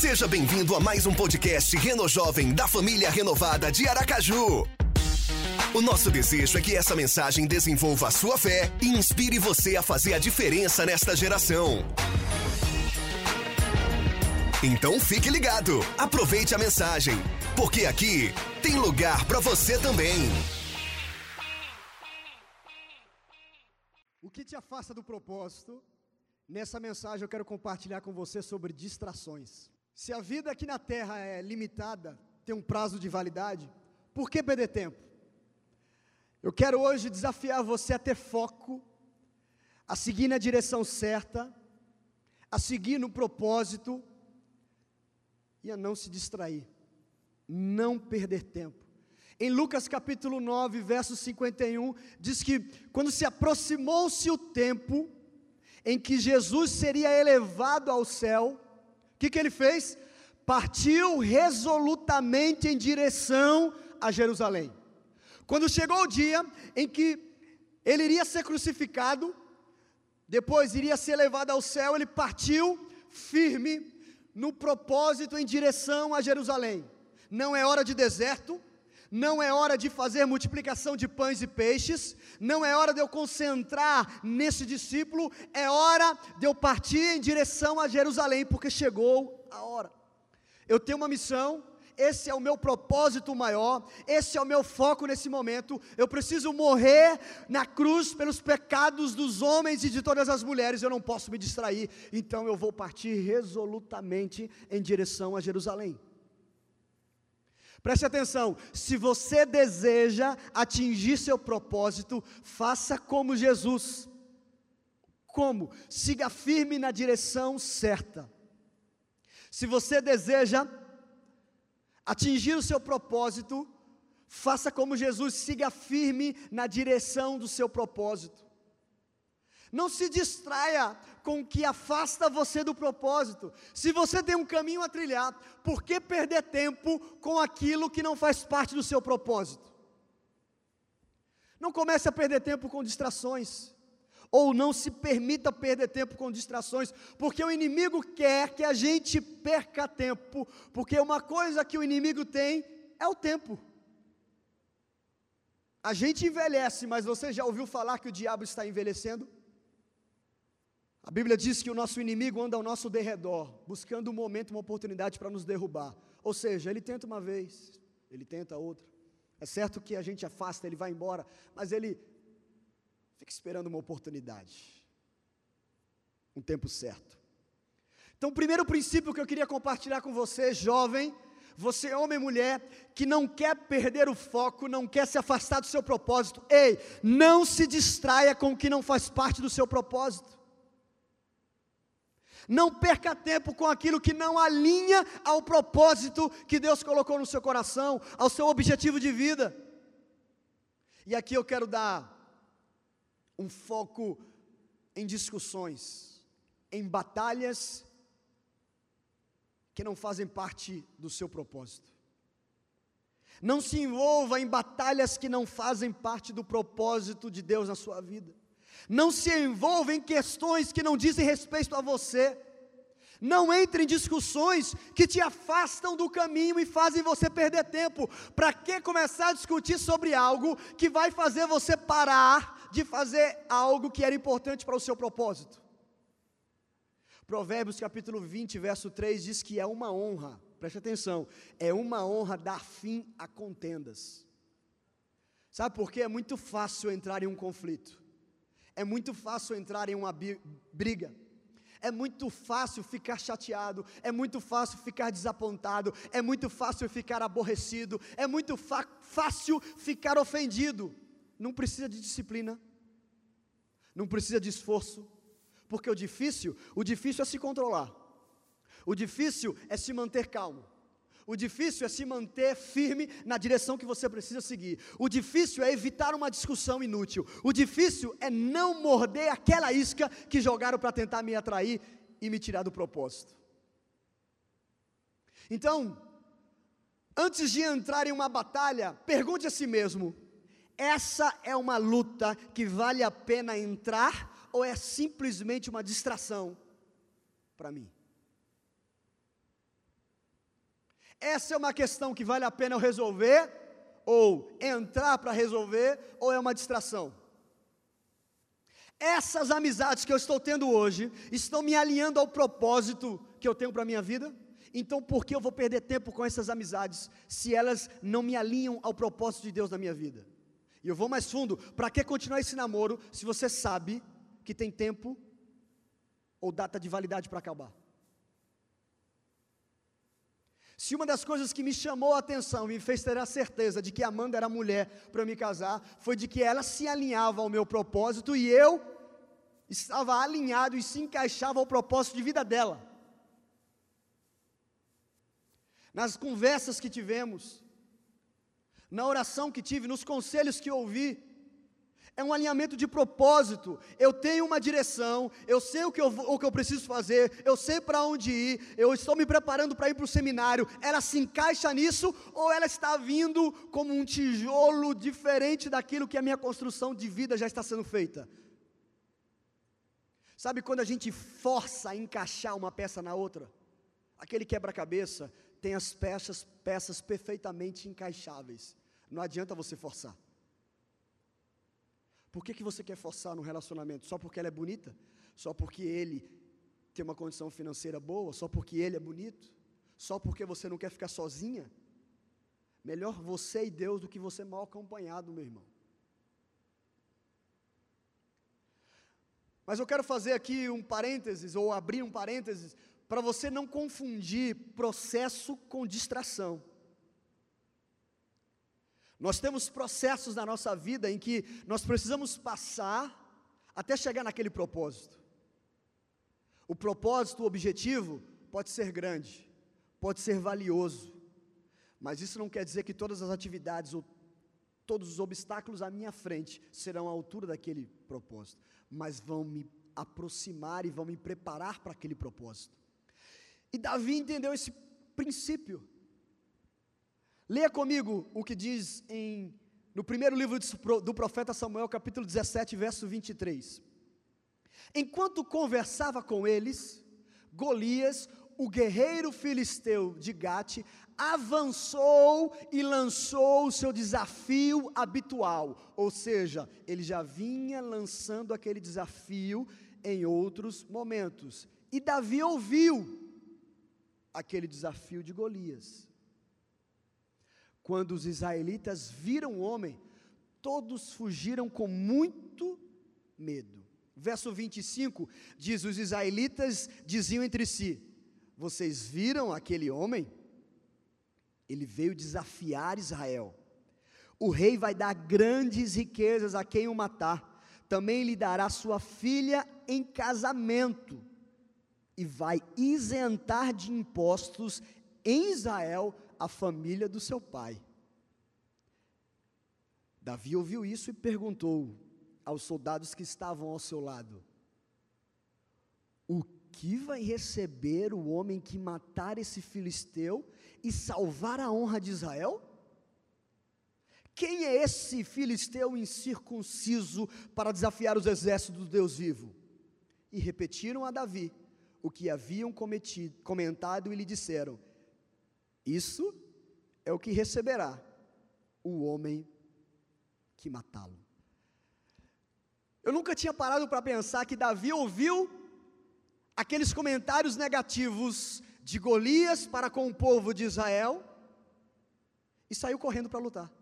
Seja bem-vindo a mais um podcast Reno Jovem da família renovada de Aracaju. O nosso desejo é que essa mensagem desenvolva a sua fé e inspire você a fazer a diferença nesta geração. Então fique ligado, aproveite a mensagem, porque aqui tem lugar para você também. O que te afasta do propósito? Nessa mensagem eu quero compartilhar com você sobre distrações. Se a vida aqui na terra é limitada, tem um prazo de validade, por que perder tempo? Eu quero hoje desafiar você a ter foco, a seguir na direção certa, a seguir no propósito e a não se distrair, não perder tempo. Em Lucas capítulo 9, verso 51, diz que quando se aproximou-se o tempo em que Jesus seria elevado ao céu, que, que ele fez? Partiu resolutamente em direção a Jerusalém. Quando chegou o dia em que ele iria ser crucificado, depois iria ser levado ao céu, ele partiu firme no propósito em direção a Jerusalém. Não é hora de deserto, não é hora de fazer multiplicação de pães e peixes, não é hora de eu concentrar nesse discípulo, é hora de eu partir em direção a Jerusalém, porque chegou a hora. Eu tenho uma missão, esse é o meu propósito maior, esse é o meu foco nesse momento. Eu preciso morrer na cruz pelos pecados dos homens e de todas as mulheres, eu não posso me distrair, então eu vou partir resolutamente em direção a Jerusalém. Preste atenção, se você deseja atingir seu propósito, faça como Jesus. Como? Siga firme na direção certa. Se você deseja atingir o seu propósito, faça como Jesus, siga firme na direção do seu propósito. Não se distraia com o que afasta você do propósito. Se você tem um caminho a trilhar, por que perder tempo com aquilo que não faz parte do seu propósito? Não comece a perder tempo com distrações ou não se permita perder tempo com distrações, porque o inimigo quer que a gente perca tempo, porque uma coisa que o inimigo tem é o tempo. A gente envelhece, mas você já ouviu falar que o diabo está envelhecendo? A Bíblia diz que o nosso inimigo anda ao nosso derredor, buscando um momento, uma oportunidade para nos derrubar. Ou seja, ele tenta uma vez, ele tenta outra. É certo que a gente afasta, ele vai embora, mas ele Fique esperando uma oportunidade. Um tempo certo. Então, o primeiro princípio que eu queria compartilhar com você, jovem, você homem e mulher, que não quer perder o foco, não quer se afastar do seu propósito, ei, não se distraia com o que não faz parte do seu propósito. Não perca tempo com aquilo que não alinha ao propósito que Deus colocou no seu coração, ao seu objetivo de vida. E aqui eu quero dar um foco em discussões, em batalhas que não fazem parte do seu propósito. Não se envolva em batalhas que não fazem parte do propósito de Deus na sua vida. Não se envolva em questões que não dizem respeito a você. Não entre em discussões que te afastam do caminho e fazem você perder tempo. Para que começar a discutir sobre algo que vai fazer você parar de fazer algo que era importante para o seu propósito. Provérbios capítulo 20, verso 3 diz que é uma honra, preste atenção, é uma honra dar fim a contendas. Sabe por quê? É muito fácil entrar em um conflito, é muito fácil entrar em uma briga. É muito fácil ficar chateado, é muito fácil ficar desapontado, é muito fácil ficar aborrecido, é muito fácil ficar ofendido. Não precisa de disciplina, não precisa de esforço, porque o difícil, o difícil é se controlar. O difícil é se manter calmo. O difícil é se manter firme na direção que você precisa seguir. O difícil é evitar uma discussão inútil. O difícil é não morder aquela isca que jogaram para tentar me atrair e me tirar do propósito. Então, antes de entrar em uma batalha, pergunte a si mesmo: essa é uma luta que vale a pena entrar ou é simplesmente uma distração para mim? Essa é uma questão que vale a pena eu resolver, ou entrar para resolver, ou é uma distração? Essas amizades que eu estou tendo hoje estão me alinhando ao propósito que eu tenho para a minha vida? Então, por que eu vou perder tempo com essas amizades se elas não me alinham ao propósito de Deus na minha vida? E eu vou mais fundo: para que continuar esse namoro se você sabe que tem tempo ou data de validade para acabar? Se uma das coisas que me chamou a atenção, me fez ter a certeza de que Amanda era mulher para me casar, foi de que ela se alinhava ao meu propósito e eu estava alinhado e se encaixava ao propósito de vida dela. Nas conversas que tivemos, na oração que tive, nos conselhos que ouvi, é um alinhamento de propósito. Eu tenho uma direção, eu sei o que eu, o que eu preciso fazer, eu sei para onde ir, eu estou me preparando para ir para o seminário. Ela se encaixa nisso ou ela está vindo como um tijolo diferente daquilo que a minha construção de vida já está sendo feita? Sabe quando a gente força a encaixar uma peça na outra? Aquele quebra-cabeça tem as peças, peças perfeitamente encaixáveis. Não adianta você forçar. Por que, que você quer forçar no relacionamento? Só porque ela é bonita? Só porque ele tem uma condição financeira boa? Só porque ele é bonito? Só porque você não quer ficar sozinha? Melhor você e Deus do que você mal acompanhado, meu irmão. Mas eu quero fazer aqui um parênteses, ou abrir um parênteses, para você não confundir processo com distração. Nós temos processos na nossa vida em que nós precisamos passar até chegar naquele propósito. O propósito, o objetivo, pode ser grande, pode ser valioso, mas isso não quer dizer que todas as atividades ou todos os obstáculos à minha frente serão à altura daquele propósito, mas vão me aproximar e vão me preparar para aquele propósito. E Davi entendeu esse princípio. Leia comigo o que diz em, no primeiro livro do profeta Samuel, capítulo 17, verso 23. Enquanto conversava com eles, Golias, o guerreiro filisteu de Gate, avançou e lançou o seu desafio habitual, ou seja, ele já vinha lançando aquele desafio em outros momentos. E Davi ouviu aquele desafio de Golias. Quando os israelitas viram o homem, todos fugiram com muito medo. Verso 25 diz: Os israelitas diziam entre si: Vocês viram aquele homem? Ele veio desafiar Israel. O rei vai dar grandes riquezas a quem o matar. Também lhe dará sua filha em casamento e vai isentar de impostos em Israel a família do seu pai. Davi ouviu isso e perguntou aos soldados que estavam ao seu lado: O que vai receber o homem que matar esse filisteu e salvar a honra de Israel? Quem é esse filisteu incircunciso para desafiar os exércitos do Deus vivo? E repetiram a Davi o que haviam cometido, comentado e lhe disseram: isso é o que receberá o homem que matá-lo. Eu nunca tinha parado para pensar que Davi ouviu aqueles comentários negativos de Golias para com o povo de Israel e saiu correndo para lutar.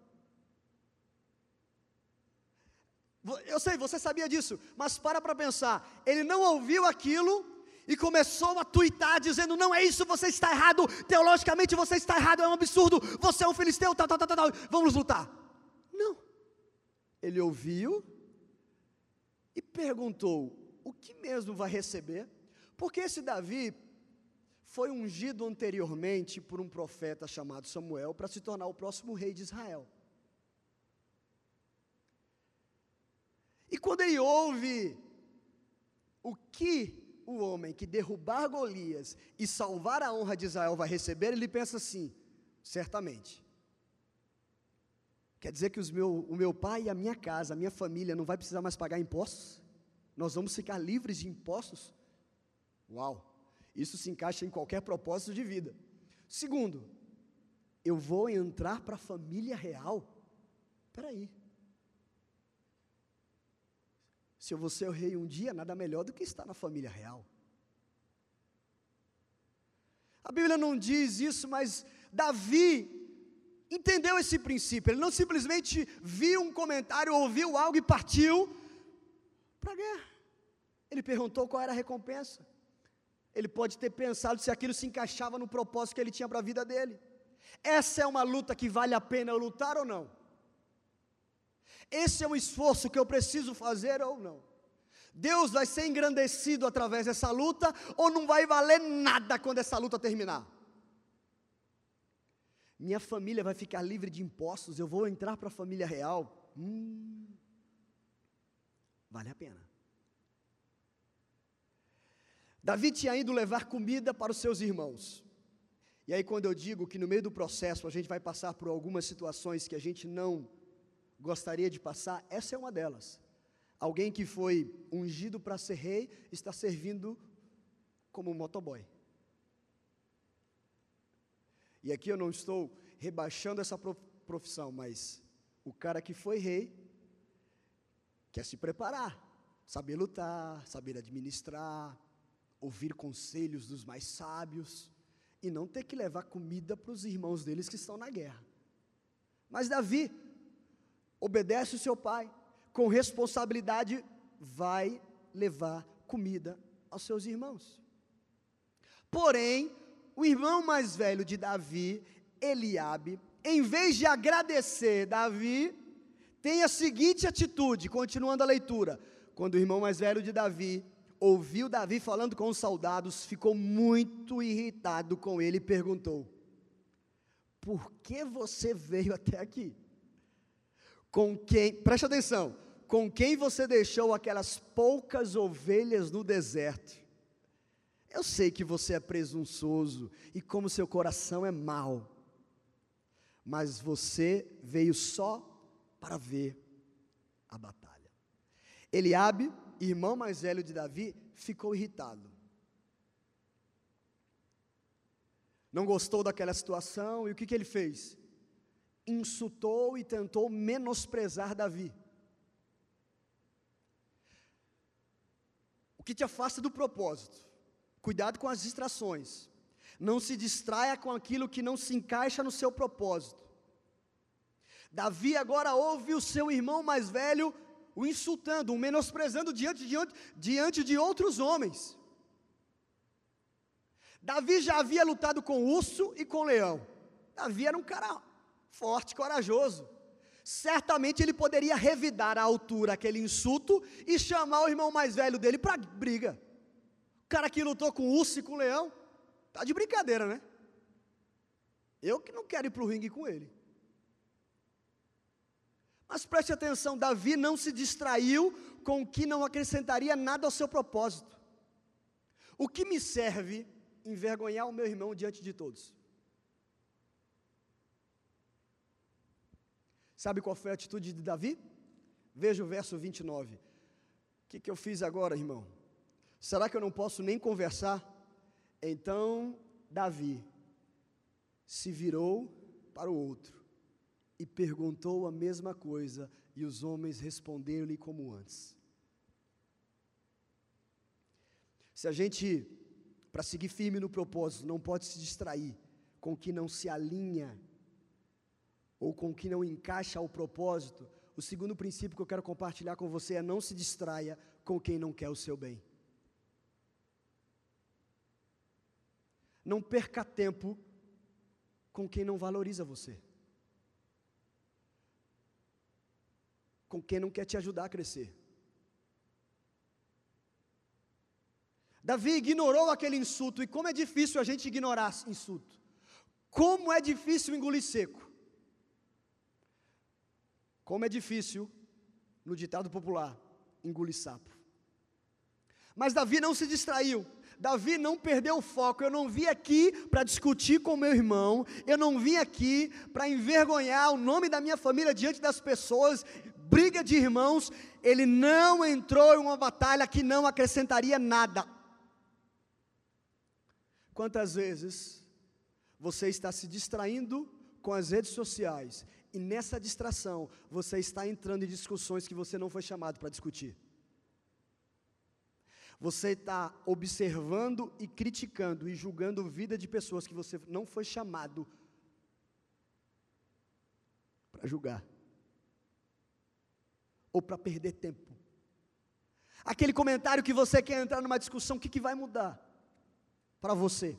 Eu sei, você sabia disso, mas para para pensar, ele não ouviu aquilo e começou a tuitar dizendo: Não é isso, você está errado, teologicamente você está errado, é um absurdo, você é um filisteu, tal, tal, tal, tal, vamos lutar. Não. Ele ouviu e perguntou: O que mesmo vai receber? Porque esse Davi foi ungido anteriormente por um profeta chamado Samuel para se tornar o próximo rei de Israel. E quando ele ouve o que o homem que derrubar Golias e salvar a honra de Israel vai receber, ele pensa assim: certamente. Quer dizer que os meu, o meu pai e a minha casa, a minha família, não vai precisar mais pagar impostos? Nós vamos ficar livres de impostos? Uau! Isso se encaixa em qualquer propósito de vida. Segundo, eu vou entrar para a família real? Espera aí. Se eu vou ser o rei um dia, nada melhor do que estar na família real. A Bíblia não diz isso, mas Davi entendeu esse princípio. Ele não simplesmente viu um comentário, ouviu algo e partiu para a guerra. Ele perguntou qual era a recompensa. Ele pode ter pensado se aquilo se encaixava no propósito que ele tinha para a vida dele. Essa é uma luta que vale a pena lutar ou não? Esse é um esforço que eu preciso fazer ou não? Deus vai ser engrandecido através dessa luta ou não vai valer nada quando essa luta terminar? Minha família vai ficar livre de impostos, eu vou entrar para a família real. Hum, vale a pena. Davi tinha ido levar comida para os seus irmãos. E aí, quando eu digo que no meio do processo a gente vai passar por algumas situações que a gente não gostaria de passar, essa é uma delas. Alguém que foi ungido para ser rei está servindo como motoboy. E aqui eu não estou rebaixando essa profissão, mas o cara que foi rei quer se preparar, saber lutar, saber administrar, ouvir conselhos dos mais sábios e não ter que levar comida para os irmãos deles que estão na guerra. Mas Davi obedece o seu pai, com responsabilidade vai levar comida aos seus irmãos. Porém, o irmão mais velho de Davi, Eliabe, em vez de agradecer Davi, tem a seguinte atitude, continuando a leitura. Quando o irmão mais velho de Davi ouviu Davi falando com os soldados, ficou muito irritado com ele e perguntou: Por que você veio até aqui? Com quem, preste atenção, com quem você deixou aquelas poucas ovelhas no deserto? Eu sei que você é presunçoso e como seu coração é mau, mas você veio só para ver a batalha. Eliabe, irmão mais velho de Davi, ficou irritado. Não gostou daquela situação e o que, que ele fez? Insultou e tentou menosprezar Davi. O que te afasta do propósito? Cuidado com as distrações. Não se distraia com aquilo que não se encaixa no seu propósito. Davi agora ouve o seu irmão mais velho o insultando, o menosprezando diante, diante, diante de outros homens. Davi já havia lutado com urso e com leão. Davi era um cara forte, corajoso. Certamente ele poderia revidar à altura aquele insulto e chamar o irmão mais velho dele para briga. O cara que lutou com urso e com leão, tá de brincadeira, né? Eu que não quero ir para o ringue com ele. Mas preste atenção, Davi não se distraiu com o que não acrescentaria nada ao seu propósito. O que me serve envergonhar o meu irmão diante de todos? Sabe qual foi a atitude de Davi? Veja o verso 29. O que, que eu fiz agora, irmão? Será que eu não posso nem conversar? Então Davi se virou para o outro e perguntou a mesma coisa, e os homens responderam-lhe como antes. Se a gente, para seguir firme no propósito, não pode se distrair com o que não se alinha ou com o que não encaixa ao propósito, o segundo princípio que eu quero compartilhar com você é não se distraia com quem não quer o seu bem. Não perca tempo com quem não valoriza você. Com quem não quer te ajudar a crescer. Davi ignorou aquele insulto, e como é difícil a gente ignorar insulto. Como é difícil engolir seco. Como é difícil, no ditado popular, engolir sapo. Mas Davi não se distraiu. Davi não perdeu o foco. Eu não vim aqui para discutir com meu irmão. Eu não vim aqui para envergonhar o nome da minha família diante das pessoas. Briga de irmãos. Ele não entrou em uma batalha que não acrescentaria nada. Quantas vezes você está se distraindo com as redes sociais e nessa distração você está entrando em discussões que você não foi chamado para discutir. Você está observando e criticando e julgando vida de pessoas que você não foi chamado para julgar ou para perder tempo. Aquele comentário que você quer entrar numa discussão, o que, que vai mudar para você?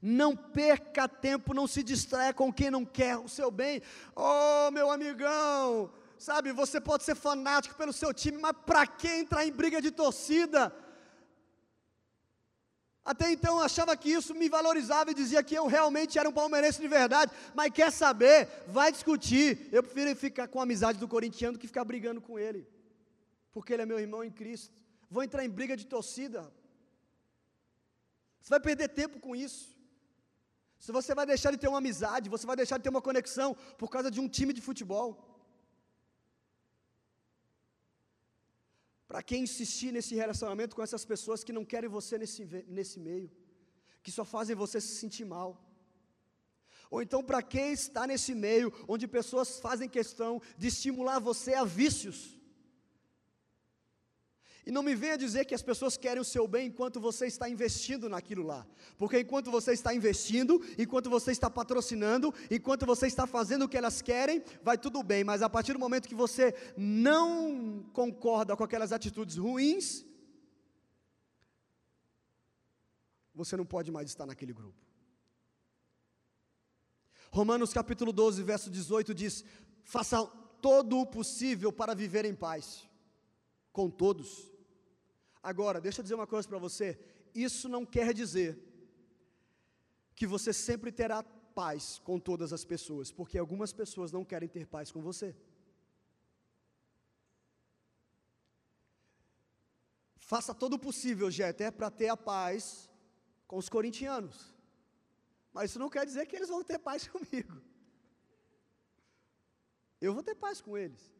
Não perca tempo, não se distraia com quem não quer o seu bem. Oh, meu amigão, sabe, você pode ser fanático pelo seu time, mas para que entrar em briga de torcida? Até então eu achava que isso me valorizava e dizia que eu realmente era um palmeirense de verdade, mas quer saber? Vai discutir. Eu prefiro ficar com a amizade do corintiano do que ficar brigando com ele, porque ele é meu irmão em Cristo. Vou entrar em briga de torcida. Você vai perder tempo com isso. Se você vai deixar de ter uma amizade, você vai deixar de ter uma conexão por causa de um time de futebol. Para quem insistir nesse relacionamento com essas pessoas que não querem você nesse, nesse meio, que só fazem você se sentir mal. Ou então, para quem está nesse meio onde pessoas fazem questão de estimular você a vícios, e não me venha dizer que as pessoas querem o seu bem enquanto você está investindo naquilo lá. Porque enquanto você está investindo, enquanto você está patrocinando, enquanto você está fazendo o que elas querem, vai tudo bem. Mas a partir do momento que você não concorda com aquelas atitudes ruins, você não pode mais estar naquele grupo. Romanos capítulo 12, verso 18 diz: Faça todo o possível para viver em paz com todos. Agora, deixa eu dizer uma coisa para você: isso não quer dizer que você sempre terá paz com todas as pessoas, porque algumas pessoas não querem ter paz com você. Faça todo o possível, Jeter, para ter a paz com os corintianos. Mas isso não quer dizer que eles vão ter paz comigo. Eu vou ter paz com eles.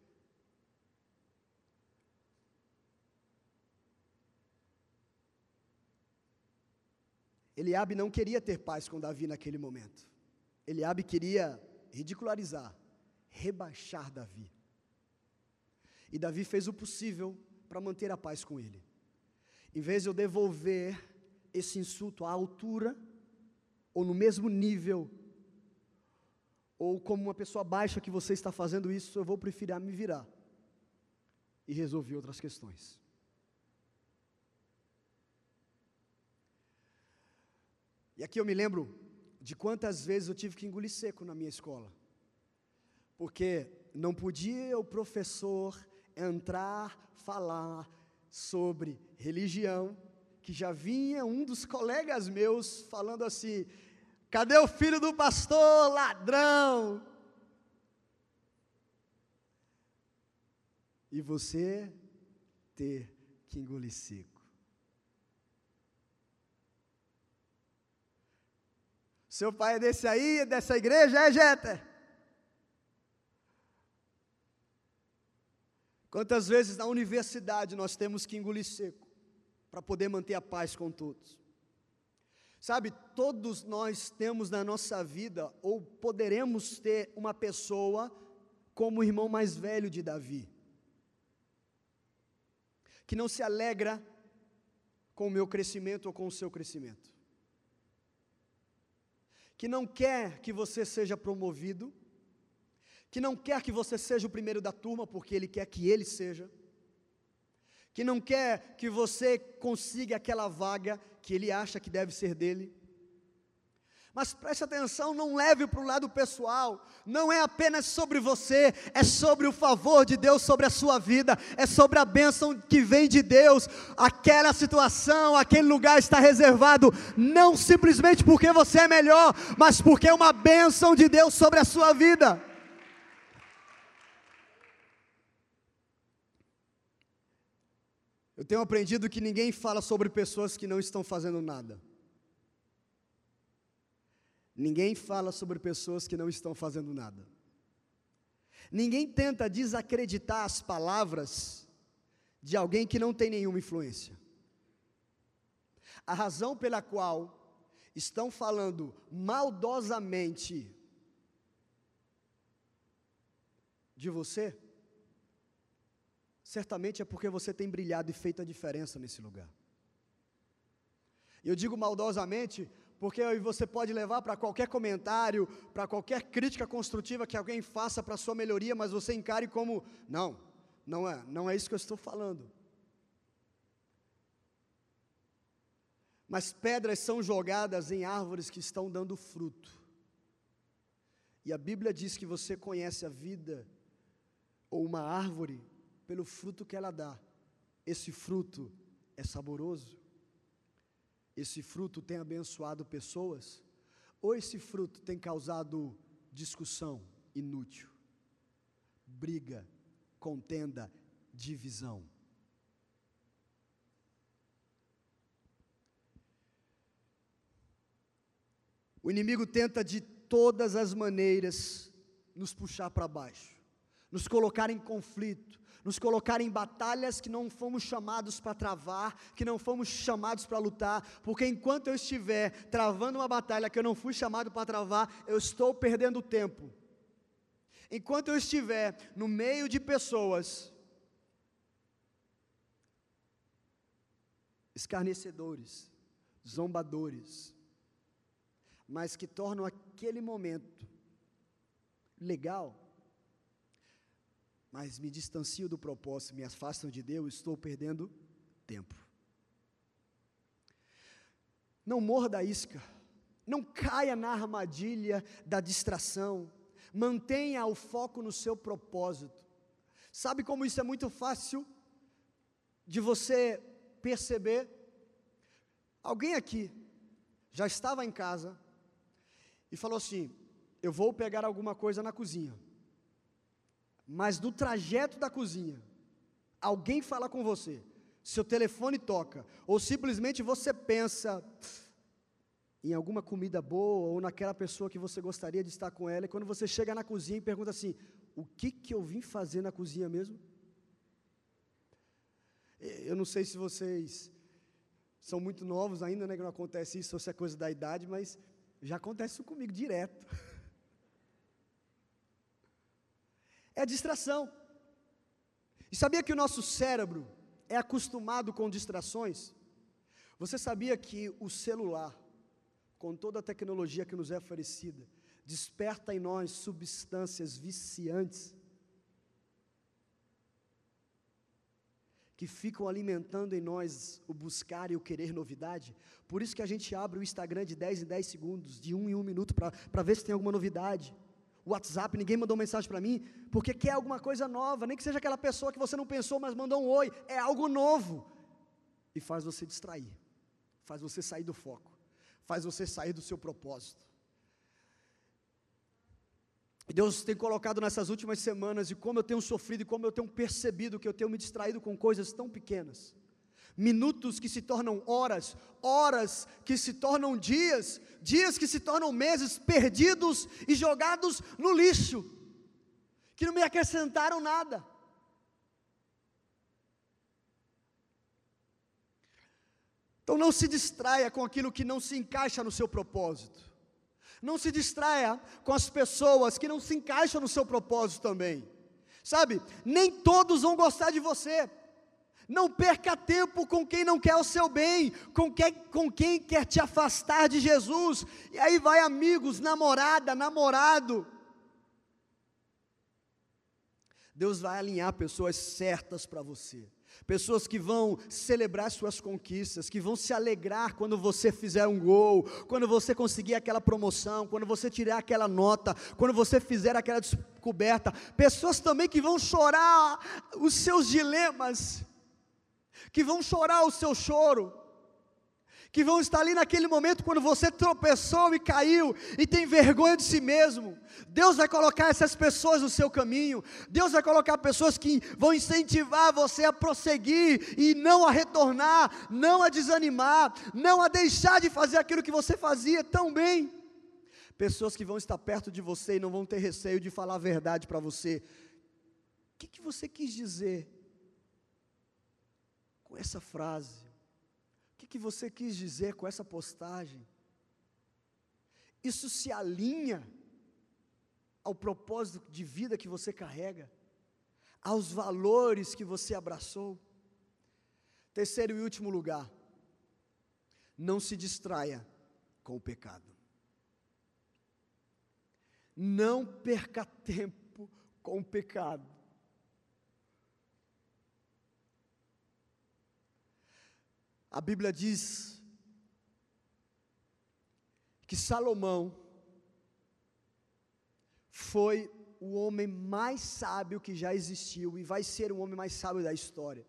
Eliabe não queria ter paz com Davi naquele momento. Eliabe queria ridicularizar, rebaixar Davi. E Davi fez o possível para manter a paz com ele. Em vez de eu devolver esse insulto à altura, ou no mesmo nível, ou como uma pessoa baixa que você está fazendo isso, eu vou preferir me virar e resolver outras questões. E aqui eu me lembro de quantas vezes eu tive que engolir seco na minha escola. Porque não podia o professor entrar, falar sobre religião, que já vinha um dos colegas meus falando assim: cadê o filho do pastor, ladrão? E você ter que engolir seco. Seu pai é desse aí, dessa igreja, é, Jeta? Quantas vezes na universidade nós temos que engolir seco para poder manter a paz com todos? Sabe, todos nós temos na nossa vida, ou poderemos ter uma pessoa como o irmão mais velho de Davi, que não se alegra com o meu crescimento ou com o seu crescimento que não quer que você seja promovido, que não quer que você seja o primeiro da turma, porque ele quer que ele seja, que não quer que você consiga aquela vaga que ele acha que deve ser dele, mas preste atenção, não leve para o lado pessoal, não é apenas sobre você, é sobre o favor de Deus sobre a sua vida, é sobre a bênção que vem de Deus. Aquela situação, aquele lugar está reservado, não simplesmente porque você é melhor, mas porque é uma bênção de Deus sobre a sua vida. Eu tenho aprendido que ninguém fala sobre pessoas que não estão fazendo nada. Ninguém fala sobre pessoas que não estão fazendo nada. Ninguém tenta desacreditar as palavras de alguém que não tem nenhuma influência. A razão pela qual estão falando maldosamente de você, certamente é porque você tem brilhado e feito a diferença nesse lugar. Eu digo maldosamente porque você pode levar para qualquer comentário, para qualquer crítica construtiva que alguém faça para sua melhoria, mas você encare como não, não é, não é isso que eu estou falando. Mas pedras são jogadas em árvores que estão dando fruto. E a Bíblia diz que você conhece a vida ou uma árvore pelo fruto que ela dá. Esse fruto é saboroso? Esse fruto tem abençoado pessoas? Ou esse fruto tem causado discussão inútil, briga, contenda, divisão? O inimigo tenta de todas as maneiras nos puxar para baixo, nos colocar em conflito, nos colocar em batalhas que não fomos chamados para travar, que não fomos chamados para lutar, porque enquanto eu estiver travando uma batalha que eu não fui chamado para travar, eu estou perdendo tempo. Enquanto eu estiver no meio de pessoas escarnecedores, zombadores, mas que tornam aquele momento legal, mas me distancio do propósito, me afastam de Deus, estou perdendo tempo. Não morra da isca, não caia na armadilha da distração, mantenha o foco no seu propósito. Sabe como isso é muito fácil de você perceber? Alguém aqui já estava em casa e falou assim: Eu vou pegar alguma coisa na cozinha mas no trajeto da cozinha, alguém fala com você, seu telefone toca, ou simplesmente você pensa em alguma comida boa ou naquela pessoa que você gostaria de estar com ela, e quando você chega na cozinha e pergunta assim: o que que eu vim fazer na cozinha mesmo? Eu não sei se vocês são muito novos ainda, né, que não acontece isso, ou se é coisa da idade, mas já acontece isso comigo direto. é distração. E sabia que o nosso cérebro é acostumado com distrações? Você sabia que o celular, com toda a tecnologia que nos é oferecida, desperta em nós substâncias viciantes que ficam alimentando em nós o buscar e o querer novidade. Por isso que a gente abre o Instagram de 10 em 10 segundos, de 1 em 1 minuto, para ver se tem alguma novidade. WhatsApp, ninguém mandou mensagem para mim, porque quer alguma coisa nova, nem que seja aquela pessoa que você não pensou, mas mandou um oi, é algo novo. E faz você distrair, faz você sair do foco, faz você sair do seu propósito. Deus tem colocado nessas últimas semanas, e como eu tenho sofrido, e como eu tenho percebido que eu tenho me distraído com coisas tão pequenas minutos que se tornam horas, horas que se tornam dias, dias que se tornam meses perdidos e jogados no lixo, que não me acrescentaram nada. Então não se distraia com aquilo que não se encaixa no seu propósito. Não se distraia com as pessoas que não se encaixam no seu propósito também. Sabe, nem todos vão gostar de você. Não perca tempo com quem não quer o seu bem, com quem, com quem quer te afastar de Jesus. E aí vai amigos, namorada, namorado. Deus vai alinhar pessoas certas para você. Pessoas que vão celebrar suas conquistas, que vão se alegrar quando você fizer um gol, quando você conseguir aquela promoção, quando você tirar aquela nota, quando você fizer aquela descoberta. Pessoas também que vão chorar os seus dilemas, que vão chorar o seu choro, que vão estar ali naquele momento quando você tropeçou e caiu e tem vergonha de si mesmo. Deus vai colocar essas pessoas no seu caminho. Deus vai colocar pessoas que vão incentivar você a prosseguir e não a retornar, não a desanimar, não a deixar de fazer aquilo que você fazia tão bem. Pessoas que vão estar perto de você e não vão ter receio de falar a verdade para você. O que, que você quis dizer? Com essa frase? O que, que você quis dizer com essa postagem? Isso se alinha ao propósito de vida que você carrega, aos valores que você abraçou. Terceiro e último lugar, não se distraia com o pecado. Não perca tempo com o pecado. A Bíblia diz que Salomão foi o homem mais sábio que já existiu e vai ser o homem mais sábio da história.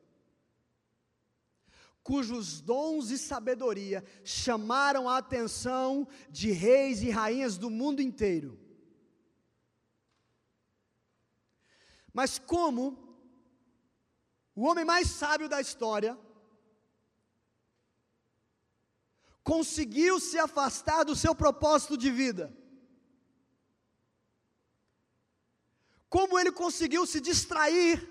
Cujos dons e sabedoria chamaram a atenção de reis e rainhas do mundo inteiro. Mas como o homem mais sábio da história conseguiu se afastar do seu propósito de vida. Como ele conseguiu se distrair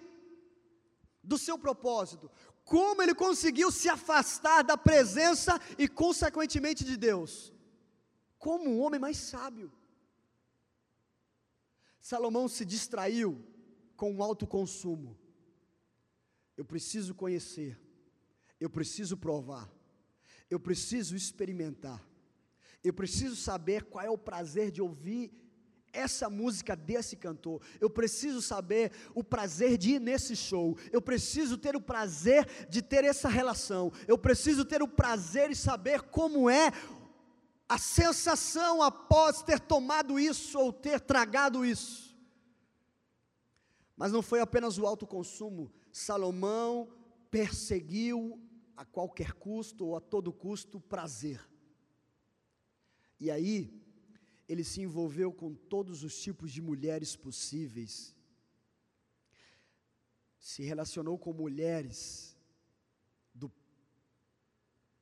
do seu propósito. Como ele conseguiu se afastar da presença e, consequentemente, de Deus. Como um homem mais sábio. Salomão se distraiu com o alto consumo. Eu preciso conhecer, eu preciso provar, eu preciso experimentar. Eu preciso saber qual é o prazer de ouvir essa música desse cantor. Eu preciso saber o prazer de ir nesse show. Eu preciso ter o prazer de ter essa relação. Eu preciso ter o prazer de saber como é a sensação após ter tomado isso ou ter tragado isso. Mas não foi apenas o alto consumo. Salomão perseguiu a qualquer custo ou a todo custo prazer. E aí, ele se envolveu com todos os tipos de mulheres possíveis, se relacionou com mulheres do,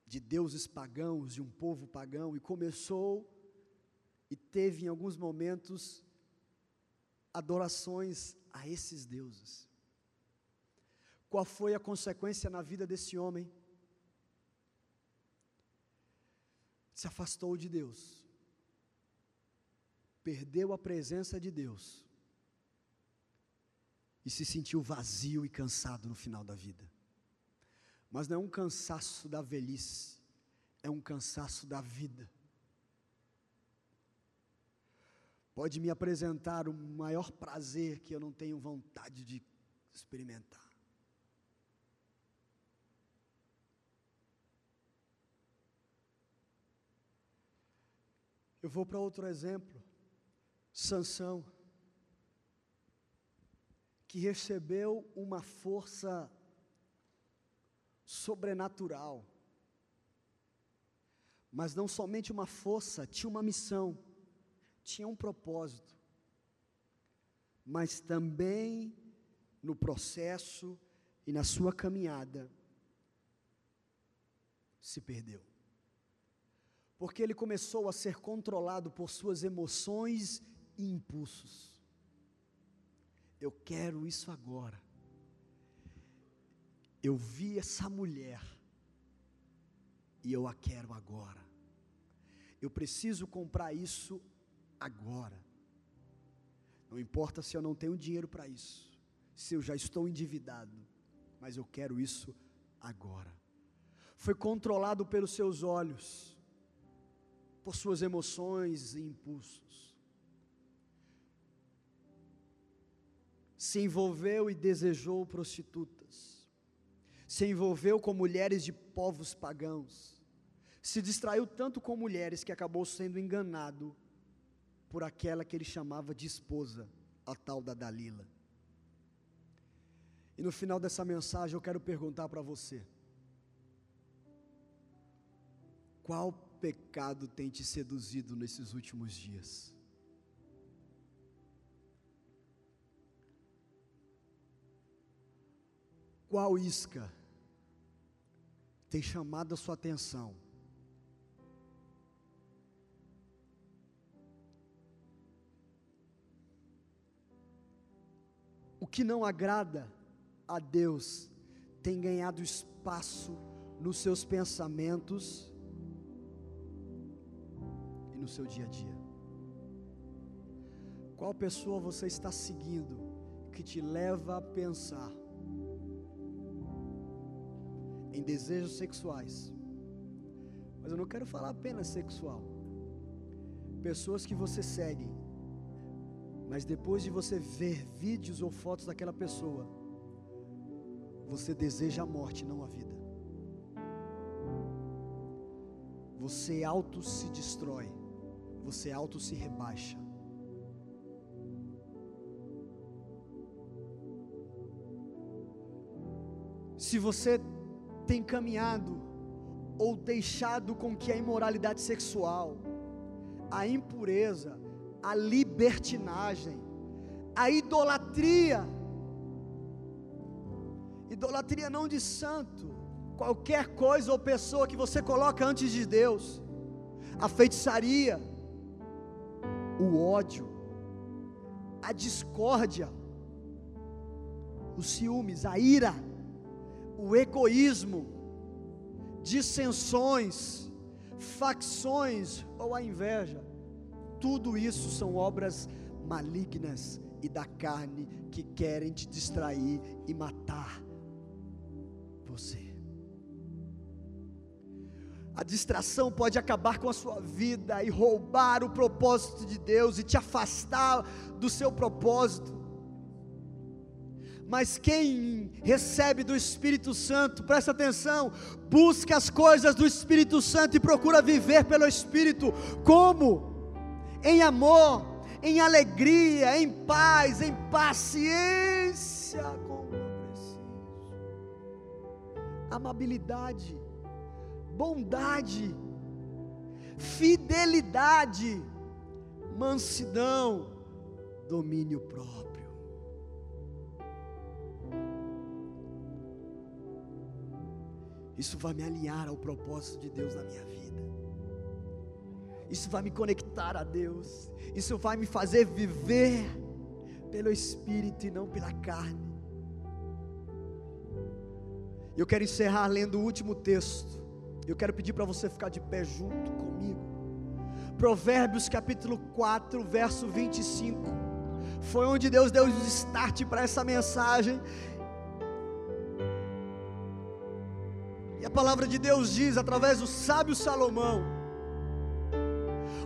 de deuses pagãos, de um povo pagão, e começou e teve em alguns momentos adorações a esses deuses. Qual foi a consequência na vida desse homem? Se afastou de Deus, perdeu a presença de Deus e se sentiu vazio e cansado no final da vida. Mas não é um cansaço da velhice, é um cansaço da vida. Pode me apresentar o maior prazer que eu não tenho vontade de experimentar. Eu vou para outro exemplo. Sansão, que recebeu uma força sobrenatural. Mas não somente uma força, tinha uma missão, tinha um propósito. Mas também no processo e na sua caminhada se perdeu porque ele começou a ser controlado por suas emoções e impulsos. Eu quero isso agora. Eu vi essa mulher e eu a quero agora. Eu preciso comprar isso agora. Não importa se eu não tenho dinheiro para isso, se eu já estou endividado, mas eu quero isso agora. Foi controlado pelos seus olhos por suas emoções e impulsos. Se envolveu e desejou prostitutas. Se envolveu com mulheres de povos pagãos. Se distraiu tanto com mulheres que acabou sendo enganado por aquela que ele chamava de esposa, a tal da Dalila. E no final dessa mensagem eu quero perguntar para você: qual pecado tem te seduzido nesses últimos dias? Qual isca tem chamado a sua atenção? O que não agrada a Deus tem ganhado espaço nos seus pensamentos no seu dia a dia. Qual pessoa você está seguindo que te leva a pensar em desejos sexuais? Mas eu não quero falar apenas sexual. Pessoas que você segue, mas depois de você ver vídeos ou fotos daquela pessoa, você deseja a morte, não a vida. Você auto se destrói, você auto se rebaixa. Se você tem caminhado ou deixado com que a imoralidade sexual, a impureza, a libertinagem, a idolatria, idolatria não de santo, qualquer coisa ou pessoa que você coloca antes de Deus, a feitiçaria, o ódio, a discórdia, os ciúmes, a ira, o egoísmo, dissensões, facções ou a inveja, tudo isso são obras malignas e da carne que querem te distrair e matar você. A distração pode acabar com a sua vida e roubar o propósito de Deus e te afastar do seu propósito. Mas quem recebe do Espírito Santo, presta atenção, busca as coisas do Espírito Santo e procura viver pelo Espírito, como? Em amor, em alegria, em paz, em paciência, como eu preciso, amabilidade, bondade, fidelidade, mansidão, domínio próprio. Isso vai me alinhar ao propósito de Deus na minha vida. Isso vai me conectar a Deus. Isso vai me fazer viver pelo Espírito e não pela carne. Eu quero encerrar lendo o último texto. Eu quero pedir para você ficar de pé junto comigo. Provérbios capítulo 4, verso 25. Foi onde Deus deu o start para essa mensagem. E a palavra de Deus diz, através do sábio Salomão: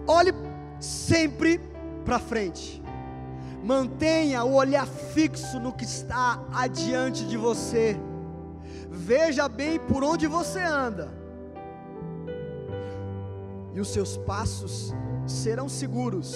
olhe sempre para frente, mantenha o olhar fixo no que está adiante de você, veja bem por onde você anda, e os seus passos serão seguros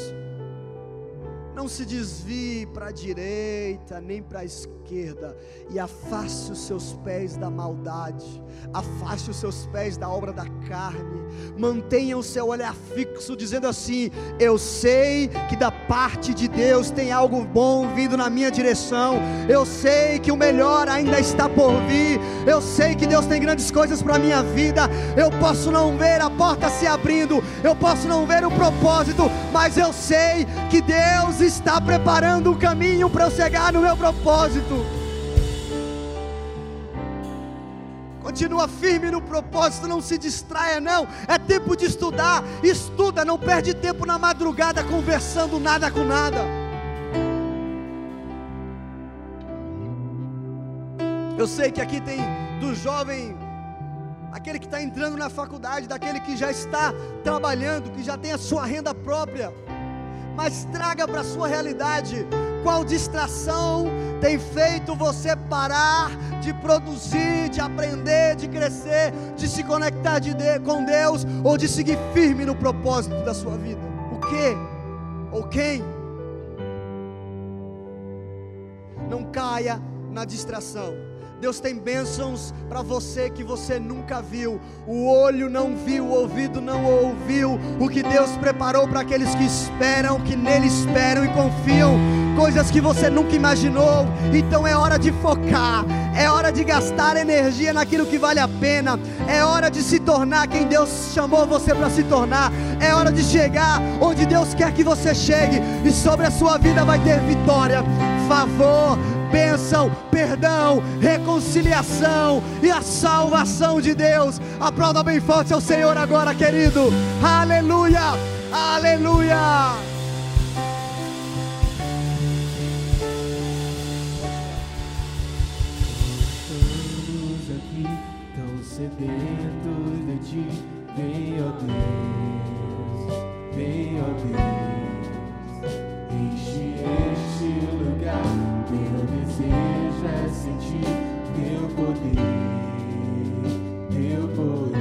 não se desvie para a direita nem para a esquerda, e afaste os seus pés da maldade, afaste os seus pés da obra da carne, mantenha o seu olhar fixo, dizendo assim: Eu sei que da parte de Deus tem algo bom vindo na minha direção, eu sei que o melhor ainda está por vir, eu sei que Deus tem grandes coisas para a minha vida, eu posso não ver a porta se abrindo, eu posso não ver o propósito, mas eu sei que Deus está preparando o caminho para eu chegar no meu propósito. Continua firme no propósito, não se distraia, não. É tempo de estudar. Estuda, não perde tempo na madrugada conversando nada com nada. Eu sei que aqui tem do jovem, aquele que está entrando na faculdade, daquele que já está trabalhando, que já tem a sua renda própria mas traga para a sua realidade. Qual distração tem feito você parar de produzir, de aprender, de crescer, de se conectar de de, com Deus ou de seguir firme no propósito da sua vida? O que? Ou quem? Não caia na distração. Deus tem bênçãos para você que você nunca viu. O olho não viu, o ouvido não ouviu. O que Deus preparou para aqueles que esperam, que nele esperam e confiam. Coisas que você nunca imaginou. Então é hora de focar. É hora de gastar energia naquilo que vale a pena. É hora de se tornar quem Deus chamou você para se tornar. É hora de chegar onde Deus quer que você chegue. E sobre a sua vida vai ter vitória, favor, bênção, perdão, reconciliação e a salvação de Deus. Aplauda bem forte ao Senhor agora, querido. Aleluia! Aleluia! Estamos aqui tão. Desejo é sentir teu poder, teu poder.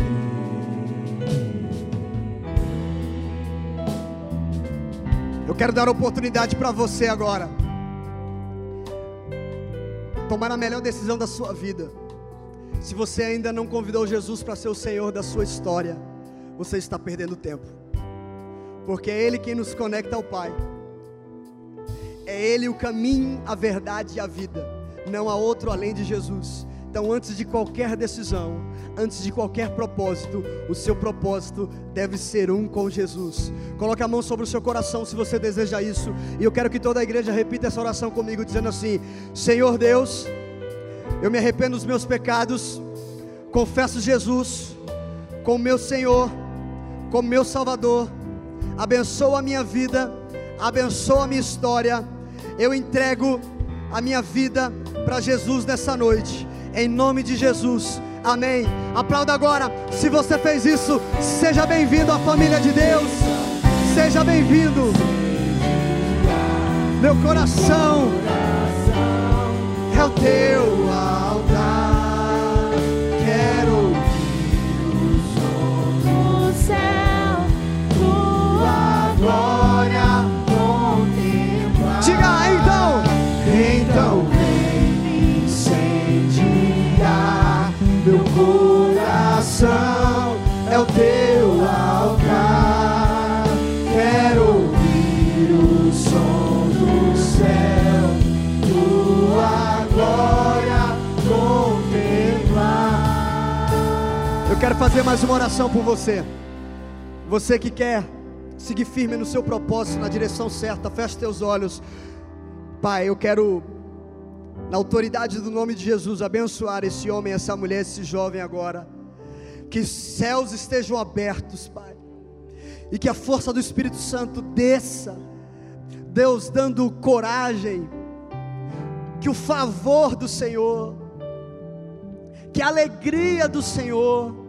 Eu quero dar oportunidade para você agora. Tomar a melhor decisão da sua vida. Se você ainda não convidou Jesus para ser o Senhor da sua história, você está perdendo tempo. Porque é Ele quem nos conecta ao Pai. É Ele o caminho, a verdade e a vida. Não há outro além de Jesus. Então, antes de qualquer decisão, antes de qualquer propósito, o seu propósito deve ser um com Jesus. Coloque a mão sobre o seu coração se você deseja isso. E eu quero que toda a igreja repita essa oração comigo, dizendo assim: Senhor Deus eu me arrependo dos meus pecados, confesso Jesus como meu Senhor, como meu Salvador. Abençoa a minha vida, abençoa a minha história. Eu entrego a minha vida para Jesus nessa noite, em nome de Jesus. Amém. Aplauda agora. Se você fez isso, seja bem-vindo à família de Deus. Seja bem-vindo. Meu coração é o teu altar. Quero ouvir o som no céu, tua glória Eu quero fazer mais uma oração por você. Você que quer seguir firme no seu propósito, na direção certa, feche teus olhos. Pai, eu quero, na autoridade do nome de Jesus, abençoar esse homem, essa mulher, esse jovem agora. Que céus estejam abertos, Pai. E que a força do Espírito Santo desça. Deus dando coragem. Que o favor do Senhor. Que a alegria do Senhor.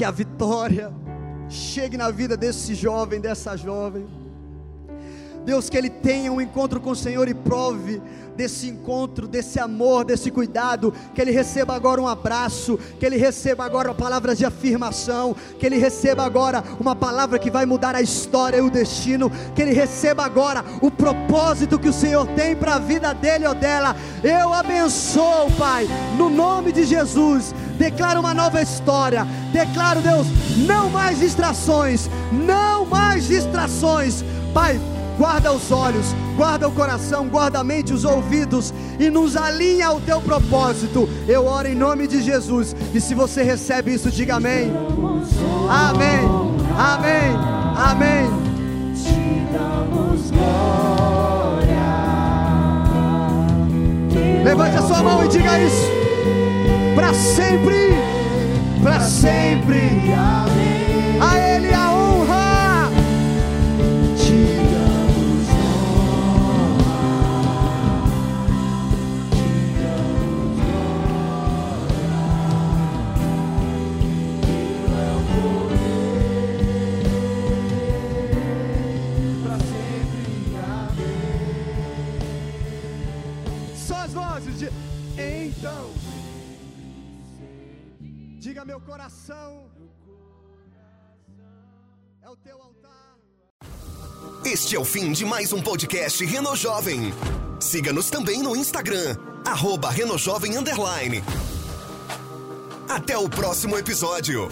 Que a vitória chegue na vida desse jovem, dessa jovem. Deus, que ele tenha um encontro com o Senhor e prove desse encontro, desse amor, desse cuidado, que ele receba agora um abraço, que ele receba agora palavras de afirmação, que ele receba agora uma palavra que vai mudar a história e o destino, que ele receba agora o propósito que o Senhor tem para a vida dele ou dela. Eu abençoo, Pai, no nome de Jesus. Declaro uma nova história. Declaro, Deus, não mais distrações, não mais distrações. Pai, guarda os olhos, guarda o coração, guarda a mente, os ouvidos e nos alinha ao teu propósito. Eu oro em nome de Jesus. E se você recebe isso, diga amém. Amém. Amém. Amém. Te damos glória. Levante a sua mão e diga isso. Para sempre. Para sempre. A Ele a coração. É o teu altar. Este é o fim de mais um podcast Reno Jovem. Siga-nos também no Instagram, arroba Renojovem. Até o próximo episódio.